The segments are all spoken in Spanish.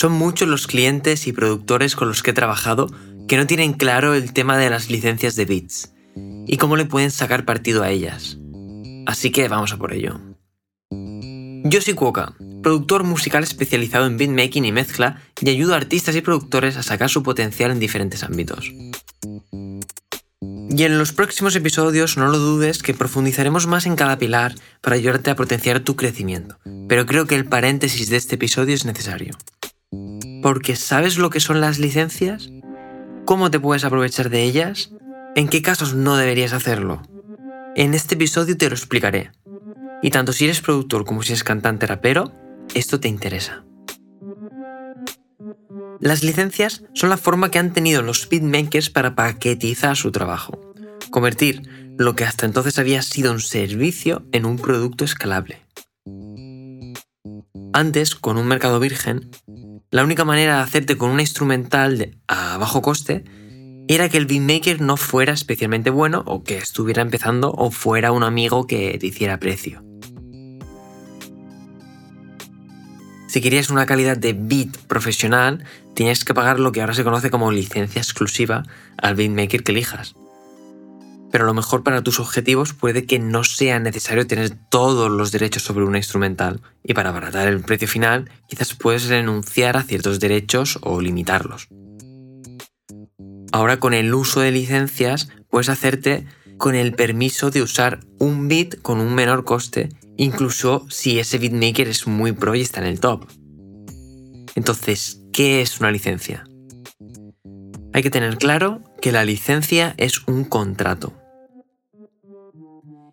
Son muchos los clientes y productores con los que he trabajado que no tienen claro el tema de las licencias de bits y cómo le pueden sacar partido a ellas. Así que vamos a por ello. Yo soy Cuoca, productor musical especializado en beatmaking y mezcla y ayudo a artistas y productores a sacar su potencial en diferentes ámbitos. Y en los próximos episodios no lo dudes que profundizaremos más en cada pilar para ayudarte a potenciar tu crecimiento, pero creo que el paréntesis de este episodio es necesario. Porque ¿sabes lo que son las licencias? ¿Cómo te puedes aprovechar de ellas? ¿En qué casos no deberías hacerlo? En este episodio te lo explicaré. Y tanto si eres productor como si eres cantante rapero, esto te interesa. Las licencias son la forma que han tenido los beatmakers para paquetizar su trabajo, convertir lo que hasta entonces había sido un servicio en un producto escalable. Antes, con un mercado virgen, la única manera de hacerte con una instrumental a bajo coste era que el beatmaker no fuera especialmente bueno o que estuviera empezando o fuera un amigo que te hiciera precio. Si querías una calidad de beat profesional, tenías que pagar lo que ahora se conoce como licencia exclusiva al beatmaker que elijas. Pero a lo mejor para tus objetivos puede que no sea necesario tener todos los derechos sobre una instrumental y para abaratar el precio final quizás puedes renunciar a ciertos derechos o limitarlos. Ahora con el uso de licencias puedes hacerte con el permiso de usar un beat con un menor coste, incluso si ese beatmaker es muy pro y está en el top. Entonces, ¿qué es una licencia? Hay que tener claro que la licencia es un contrato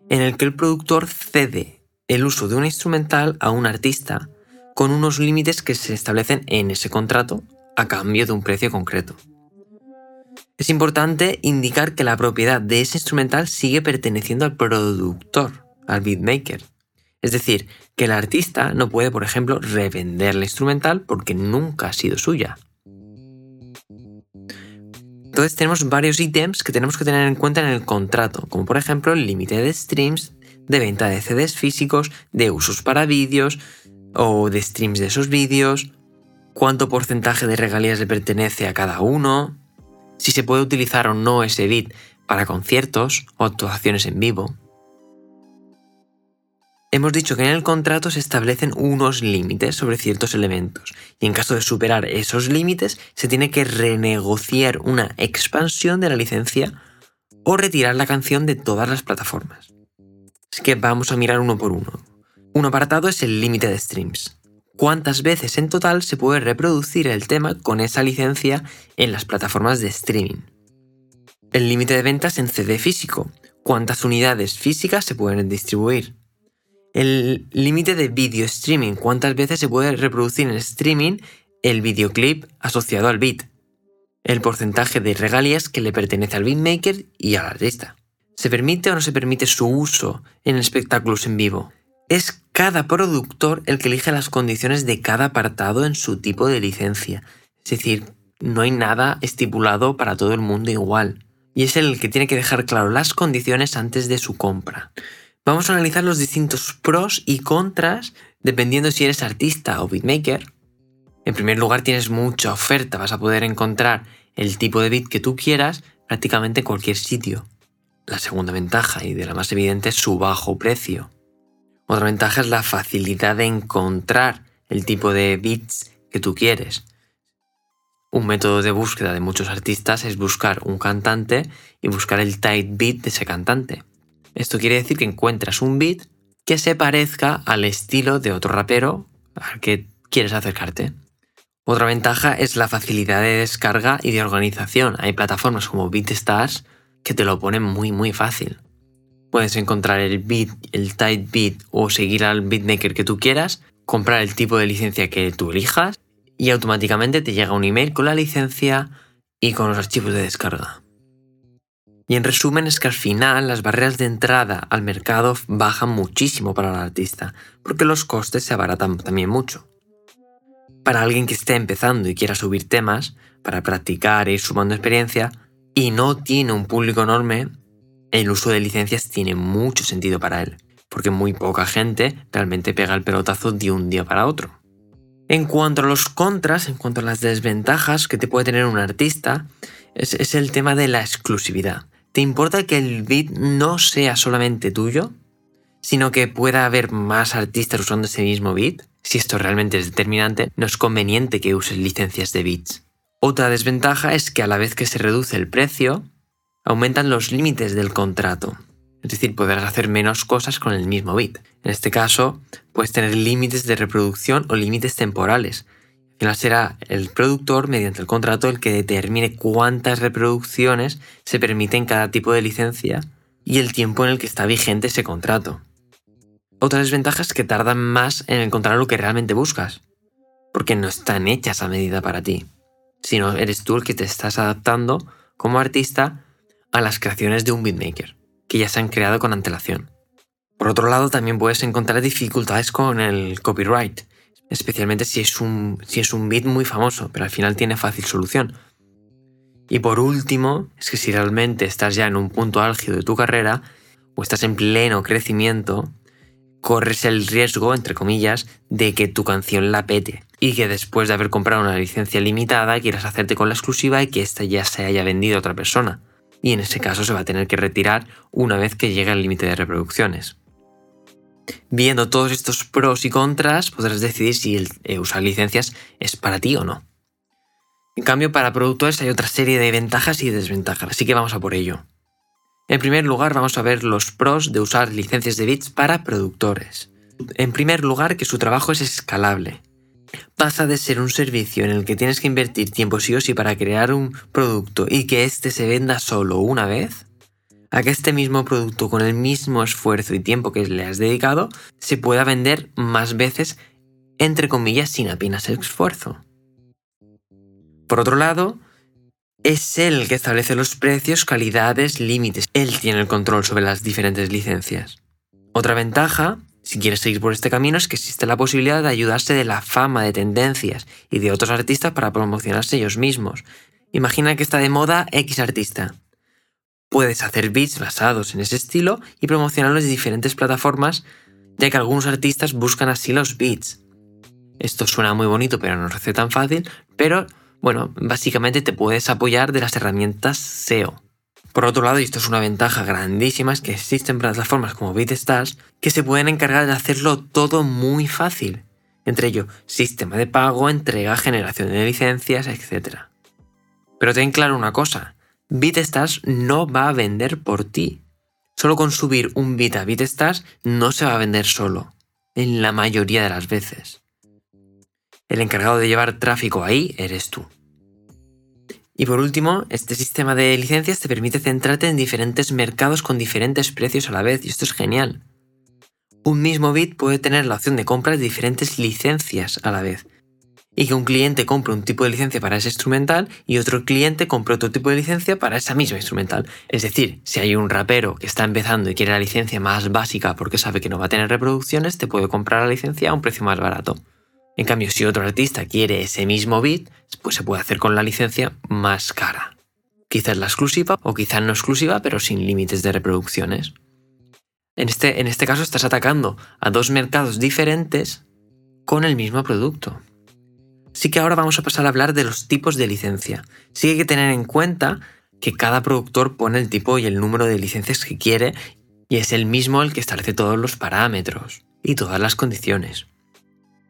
en el que el productor cede el uso de un instrumental a un artista con unos límites que se establecen en ese contrato a cambio de un precio concreto. Es importante indicar que la propiedad de ese instrumental sigue perteneciendo al productor, al beatmaker. Es decir, que el artista no puede, por ejemplo, revender la instrumental porque nunca ha sido suya. Entonces tenemos varios ítems que tenemos que tener en cuenta en el contrato, como por ejemplo el límite de streams, de venta de CDs físicos, de usos para vídeos o de streams de esos vídeos, cuánto porcentaje de regalías le pertenece a cada uno, si se puede utilizar o no ese bit para conciertos o actuaciones en vivo. Hemos dicho que en el contrato se establecen unos límites sobre ciertos elementos y en caso de superar esos límites se tiene que renegociar una expansión de la licencia o retirar la canción de todas las plataformas. Así que vamos a mirar uno por uno. Un apartado es el límite de streams. ¿Cuántas veces en total se puede reproducir el tema con esa licencia en las plataformas de streaming? El límite de ventas en CD físico. ¿Cuántas unidades físicas se pueden distribuir? El límite de video streaming, cuántas veces se puede reproducir en streaming el videoclip asociado al beat, el porcentaje de regalías que le pertenece al beatmaker y al artista. ¿Se permite o no se permite su uso en espectáculos en vivo? Es cada productor el que elige las condiciones de cada apartado en su tipo de licencia. Es decir, no hay nada estipulado para todo el mundo igual. Y es el que tiene que dejar claro las condiciones antes de su compra. Vamos a analizar los distintos pros y contras dependiendo si eres artista o beatmaker. En primer lugar tienes mucha oferta, vas a poder encontrar el tipo de beat que tú quieras prácticamente en cualquier sitio. La segunda ventaja y de la más evidente es su bajo precio. Otra ventaja es la facilidad de encontrar el tipo de beats que tú quieres. Un método de búsqueda de muchos artistas es buscar un cantante y buscar el tight beat de ese cantante. Esto quiere decir que encuentras un beat que se parezca al estilo de otro rapero al que quieres acercarte. Otra ventaja es la facilidad de descarga y de organización. Hay plataformas como BeatStars que te lo ponen muy muy fácil. Puedes encontrar el beat, el tight beat o seguir al beatmaker que tú quieras, comprar el tipo de licencia que tú elijas y automáticamente te llega un email con la licencia y con los archivos de descarga. Y en resumen es que al final las barreras de entrada al mercado bajan muchísimo para el artista, porque los costes se abaratan también mucho. Para alguien que esté empezando y quiera subir temas, para practicar e ir sumando experiencia, y no tiene un público enorme, el uso de licencias tiene mucho sentido para él, porque muy poca gente realmente pega el pelotazo de un día para otro. En cuanto a los contras, en cuanto a las desventajas que te puede tener un artista, es, es el tema de la exclusividad. ¿Te importa que el beat no sea solamente tuyo? Sino que pueda haber más artistas usando ese mismo beat. Si esto realmente es determinante, no es conveniente que uses licencias de beats. Otra desventaja es que a la vez que se reduce el precio, aumentan los límites del contrato. Es decir, podrás hacer menos cosas con el mismo bit. En este caso, puedes tener límites de reproducción o límites temporales. Al final será el productor, mediante el contrato, el que determine cuántas reproducciones se permiten cada tipo de licencia y el tiempo en el que está vigente ese contrato. Otra desventaja es que tardan más en encontrar lo que realmente buscas, porque no están hechas a medida para ti sino eres tú el que te estás adaptando como artista a las creaciones de un beatmaker, que ya se han creado con antelación. Por otro lado, también puedes encontrar dificultades con el copyright, especialmente si es un, si es un beat muy famoso, pero al final tiene fácil solución. Y por último, es que si realmente estás ya en un punto álgido de tu carrera, o estás en pleno crecimiento, corres el riesgo, entre comillas, de que tu canción la pete y que después de haber comprado una licencia limitada quieras hacerte con la exclusiva y que ésta ya se haya vendido a otra persona. Y en ese caso se va a tener que retirar una vez que llegue al límite de reproducciones. Viendo todos estos pros y contras, podrás decidir si eh, usar licencias es para ti o no. En cambio, para productores hay otra serie de ventajas y desventajas, así que vamos a por ello. En primer lugar, vamos a ver los pros de usar licencias de bits para productores. En primer lugar, que su trabajo es escalable. Pasa de ser un servicio en el que tienes que invertir tiempo sí o sí para crear un producto y que éste se venda solo una vez, a que este mismo producto con el mismo esfuerzo y tiempo que le has dedicado se pueda vender más veces, entre comillas, sin apenas esfuerzo. Por otro lado, es él el que establece los precios, calidades, límites. Él tiene el control sobre las diferentes licencias. Otra ventaja, si quieres seguir por este camino, es que existe la posibilidad de ayudarse de la fama, de tendencias y de otros artistas para promocionarse ellos mismos. Imagina que está de moda X artista. Puedes hacer beats basados en ese estilo y promocionarlos en diferentes plataformas, ya que algunos artistas buscan así los beats. Esto suena muy bonito, pero no es tan fácil, pero bueno, básicamente te puedes apoyar de las herramientas SEO. Por otro lado, y esto es una ventaja grandísima, es que existen plataformas como BeatStars que se pueden encargar de hacerlo todo muy fácil. Entre ellos, sistema de pago, entrega, generación de licencias, etc. Pero ten claro una cosa, BeatStars no va a vender por ti. Solo con subir un beat a BeatStars no se va a vender solo, en la mayoría de las veces. El encargado de llevar tráfico ahí eres tú. Y por último, este sistema de licencias te permite centrarte en diferentes mercados con diferentes precios a la vez, y esto es genial. Un mismo bit puede tener la opción de compra de diferentes licencias a la vez, y que un cliente compre un tipo de licencia para ese instrumental y otro cliente compre otro tipo de licencia para esa misma instrumental. Es decir, si hay un rapero que está empezando y quiere la licencia más básica porque sabe que no va a tener reproducciones, te puede comprar la licencia a un precio más barato. En cambio, si otro artista quiere ese mismo beat, pues se puede hacer con la licencia más cara. Quizás la exclusiva o quizás no exclusiva, pero sin límites de reproducciones. En este, en este caso estás atacando a dos mercados diferentes con el mismo producto. Así que ahora vamos a pasar a hablar de los tipos de licencia. Sí hay que tener en cuenta que cada productor pone el tipo y el número de licencias que quiere y es el mismo el que establece todos los parámetros y todas las condiciones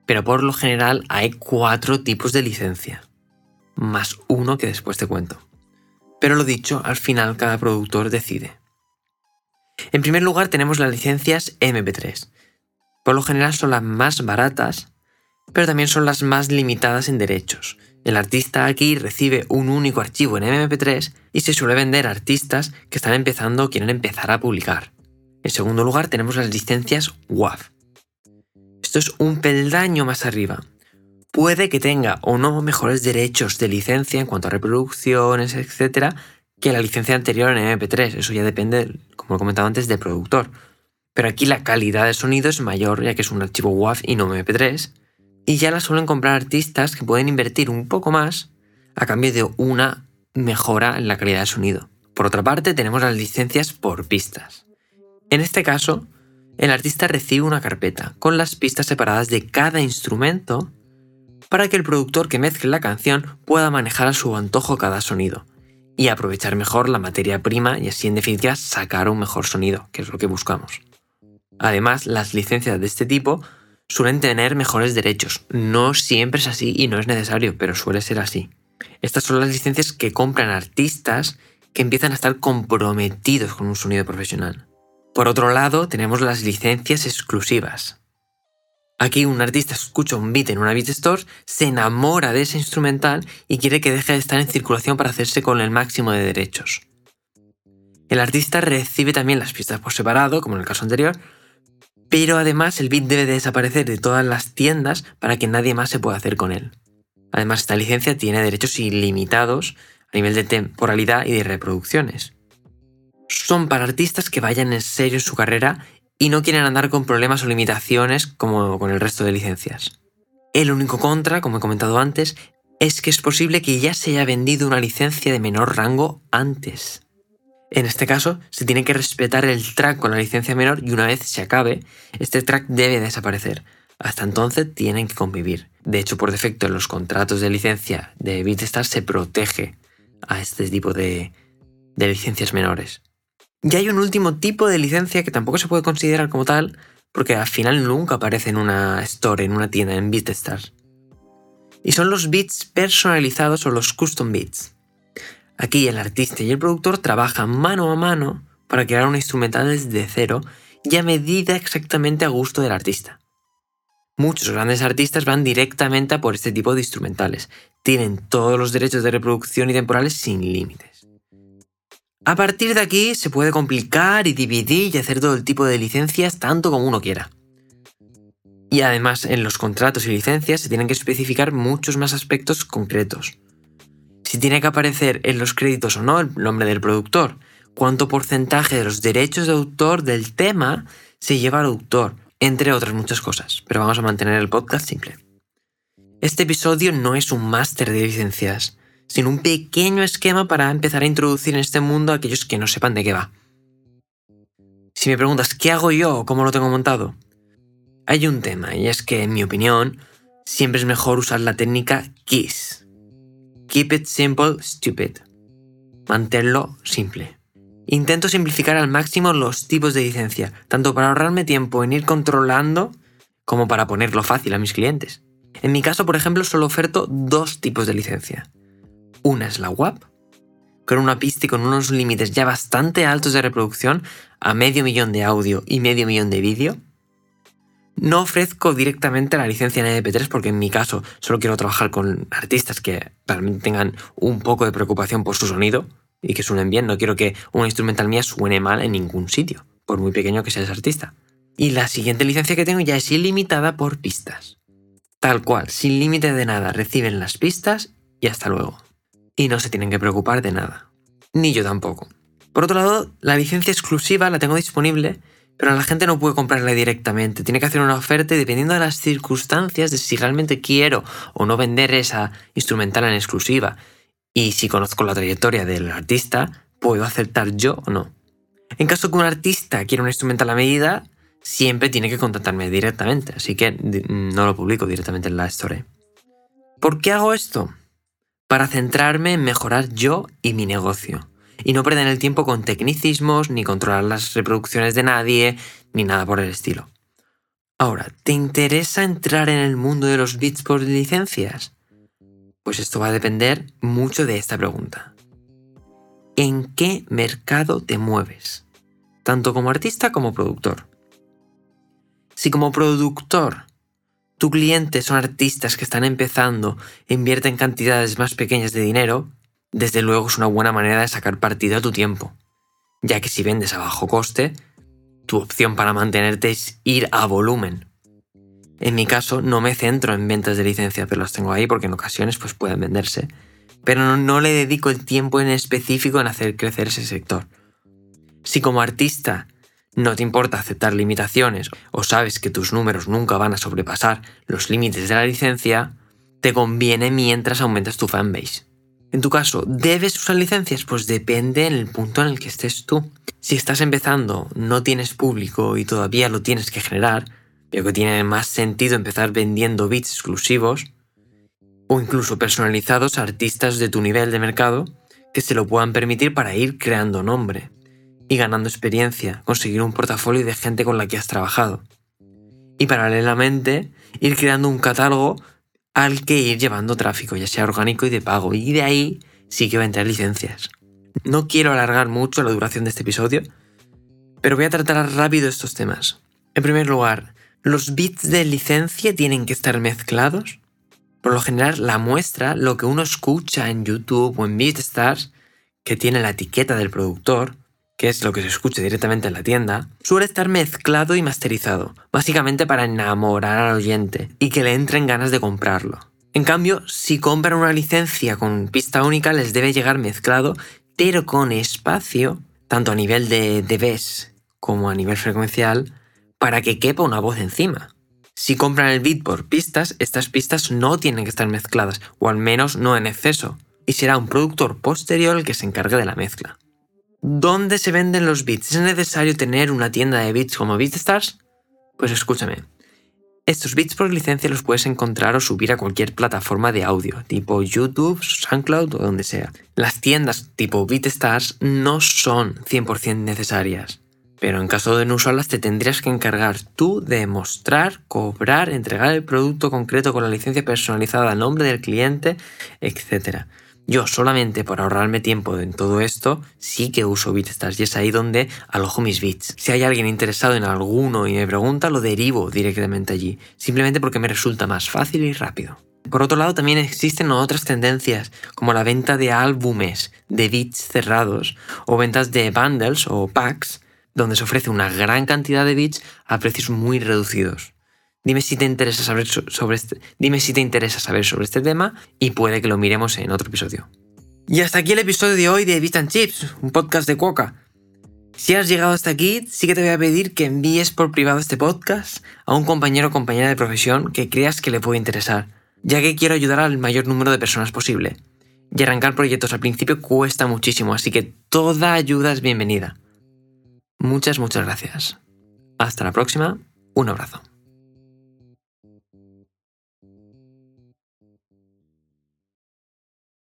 pero por lo general hay cuatro tipos de licencia, más uno que después te cuento. Pero lo dicho, al final cada productor decide. En primer lugar tenemos las licencias MP3. Por lo general son las más baratas, pero también son las más limitadas en derechos. El artista aquí recibe un único archivo en MP3 y se suele vender a artistas que están empezando o quieren empezar a publicar. En segundo lugar tenemos las licencias WAV. Esto es un peldaño más arriba. Puede que tenga o no mejores derechos de licencia en cuanto a reproducciones, etc., que la licencia anterior en MP3. Eso ya depende, como he comentado antes, del productor. Pero aquí la calidad de sonido es mayor, ya que es un archivo WAV y no MP3. Y ya la suelen comprar artistas que pueden invertir un poco más a cambio de una mejora en la calidad de sonido. Por otra parte, tenemos las licencias por pistas. En este caso, el artista recibe una carpeta con las pistas separadas de cada instrumento para que el productor que mezcle la canción pueda manejar a su antojo cada sonido y aprovechar mejor la materia prima y así en definitiva sacar un mejor sonido, que es lo que buscamos. Además, las licencias de este tipo suelen tener mejores derechos. No siempre es así y no es necesario, pero suele ser así. Estas son las licencias que compran artistas que empiezan a estar comprometidos con un sonido profesional. Por otro lado, tenemos las licencias exclusivas. Aquí un artista escucha un beat en una beat store, se enamora de ese instrumental y quiere que deje de estar en circulación para hacerse con el máximo de derechos. El artista recibe también las pistas por separado, como en el caso anterior, pero además el beat debe desaparecer de todas las tiendas para que nadie más se pueda hacer con él. Además, esta licencia tiene derechos ilimitados a nivel de temporalidad y de reproducciones. Son para artistas que vayan en serio en su carrera y no quieren andar con problemas o limitaciones como con el resto de licencias. El único contra, como he comentado antes, es que es posible que ya se haya vendido una licencia de menor rango antes. En este caso, se tiene que respetar el track con la licencia menor y una vez se acabe, este track debe desaparecer. Hasta entonces tienen que convivir. De hecho, por defecto, en los contratos de licencia de BeatStar se protege a este tipo de, de licencias menores. Y hay un último tipo de licencia que tampoco se puede considerar como tal, porque al final nunca aparece en una store, en una tienda, en BeatStars. Y son los beats personalizados o los custom beats. Aquí el artista y el productor trabajan mano a mano para crear un instrumental desde cero y a medida exactamente a gusto del artista. Muchos grandes artistas van directamente a por este tipo de instrumentales. Tienen todos los derechos de reproducción y temporales sin límites. A partir de aquí se puede complicar y dividir y hacer todo el tipo de licencias tanto como uno quiera. Y además en los contratos y licencias se tienen que especificar muchos más aspectos concretos. Si tiene que aparecer en los créditos o no el nombre del productor, cuánto porcentaje de los derechos de autor del tema se lleva al autor, entre otras muchas cosas, pero vamos a mantener el podcast simple. Este episodio no es un máster de licencias, sino un pequeño esquema para empezar a introducir en este mundo a aquellos que no sepan de qué va. Si me preguntas qué hago yo o cómo lo tengo montado, hay un tema y es que, en mi opinión, siempre es mejor usar la técnica KISS. Keep it simple, stupid. Mantenerlo simple. Intento simplificar al máximo los tipos de licencia, tanto para ahorrarme tiempo en ir controlando como para ponerlo fácil a mis clientes. En mi caso, por ejemplo, solo oferto dos tipos de licencia. Una es la WAP, con una pista y con unos límites ya bastante altos de reproducción a medio millón de audio y medio millón de vídeo. No ofrezco directamente la licencia en MP3 porque en mi caso solo quiero trabajar con artistas que realmente tengan un poco de preocupación por su sonido y que suenen bien. No quiero que una instrumental mía suene mal en ningún sitio, por muy pequeño que sea artista. Y la siguiente licencia que tengo ya es ilimitada por pistas. Tal cual, sin límite de nada, reciben las pistas y hasta luego y no se tienen que preocupar de nada. Ni yo tampoco. Por otro lado, la licencia exclusiva la tengo disponible, pero la gente no puede comprarla directamente. Tiene que hacer una oferta y dependiendo de las circunstancias de si realmente quiero o no vender esa instrumental en exclusiva y si conozco la trayectoria del artista, puedo aceptar yo o no. En caso que un artista quiera una instrumental a medida, siempre tiene que contactarme directamente, así que no lo publico directamente en la story. ¿Por qué hago esto? para centrarme en mejorar yo y mi negocio, y no perder el tiempo con tecnicismos, ni controlar las reproducciones de nadie, ni nada por el estilo. Ahora, ¿te interesa entrar en el mundo de los bits por licencias? Pues esto va a depender mucho de esta pregunta. ¿En qué mercado te mueves? Tanto como artista como productor. Si como productor tu cliente son artistas que están empezando e invierten cantidades más pequeñas de dinero, desde luego es una buena manera de sacar partido a tu tiempo, ya que si vendes a bajo coste, tu opción para mantenerte es ir a volumen. En mi caso no me centro en ventas de licencia, pero las tengo ahí porque en ocasiones pues pueden venderse, pero no, no le dedico el tiempo en específico en hacer crecer ese sector. Si como artista no te importa aceptar limitaciones o sabes que tus números nunca van a sobrepasar los límites de la licencia, te conviene mientras aumentas tu fanbase. En tu caso, ¿debes usar licencias? Pues depende en el punto en el que estés tú. Si estás empezando, no tienes público y todavía lo tienes que generar, creo que tiene más sentido empezar vendiendo bits exclusivos o incluso personalizados a artistas de tu nivel de mercado que se lo puedan permitir para ir creando nombre y ganando experiencia, conseguir un portafolio de gente con la que has trabajado. Y paralelamente ir creando un catálogo al que ir llevando tráfico, ya sea orgánico y de pago, y de ahí sí que va a entrar licencias. No quiero alargar mucho la duración de este episodio, pero voy a tratar rápido estos temas. En primer lugar, ¿los bits de licencia tienen que estar mezclados? Por lo general, la muestra, lo que uno escucha en YouTube o en BeatStars, que tiene la etiqueta del productor, que es lo que se escucha directamente en la tienda, suele estar mezclado y masterizado, básicamente para enamorar al oyente y que le entren ganas de comprarlo. En cambio, si compran una licencia con pista única, les debe llegar mezclado, pero con espacio, tanto a nivel de dBs como a nivel frecuencial, para que quepa una voz encima. Si compran el beat por pistas, estas pistas no tienen que estar mezcladas, o al menos no en exceso, y será un productor posterior el que se encargue de la mezcla. ¿Dónde se venden los beats? ¿Es necesario tener una tienda de beats como BeatStars? Pues escúchame. Estos beats por licencia los puedes encontrar o subir a cualquier plataforma de audio, tipo YouTube, SoundCloud o donde sea. Las tiendas tipo BeatStars no son 100% necesarias. Pero en caso de no usarlas te tendrías que encargar tú de mostrar, cobrar, entregar el producto concreto con la licencia personalizada a nombre del cliente, etc. Yo solamente por ahorrarme tiempo en todo esto sí que uso BitStars y es ahí donde alojo mis bits. Si hay alguien interesado en alguno y me pregunta, lo derivo directamente allí, simplemente porque me resulta más fácil y rápido. Por otro lado, también existen otras tendencias, como la venta de álbumes de bits cerrados o ventas de bundles o packs donde se ofrece una gran cantidad de bits a precios muy reducidos. Dime si te interesa saber sobre este, dime si te interesa saber sobre este tema y puede que lo miremos en otro episodio. Y hasta aquí el episodio de hoy de Bits and Chips, un podcast de Cuoca. Si has llegado hasta aquí, sí que te voy a pedir que envíes por privado este podcast a un compañero o compañera de profesión que creas que le puede interesar, ya que quiero ayudar al mayor número de personas posible. Y arrancar proyectos al principio cuesta muchísimo, así que toda ayuda es bienvenida. Muchas, muchas gracias. Hasta la próxima. Un abrazo.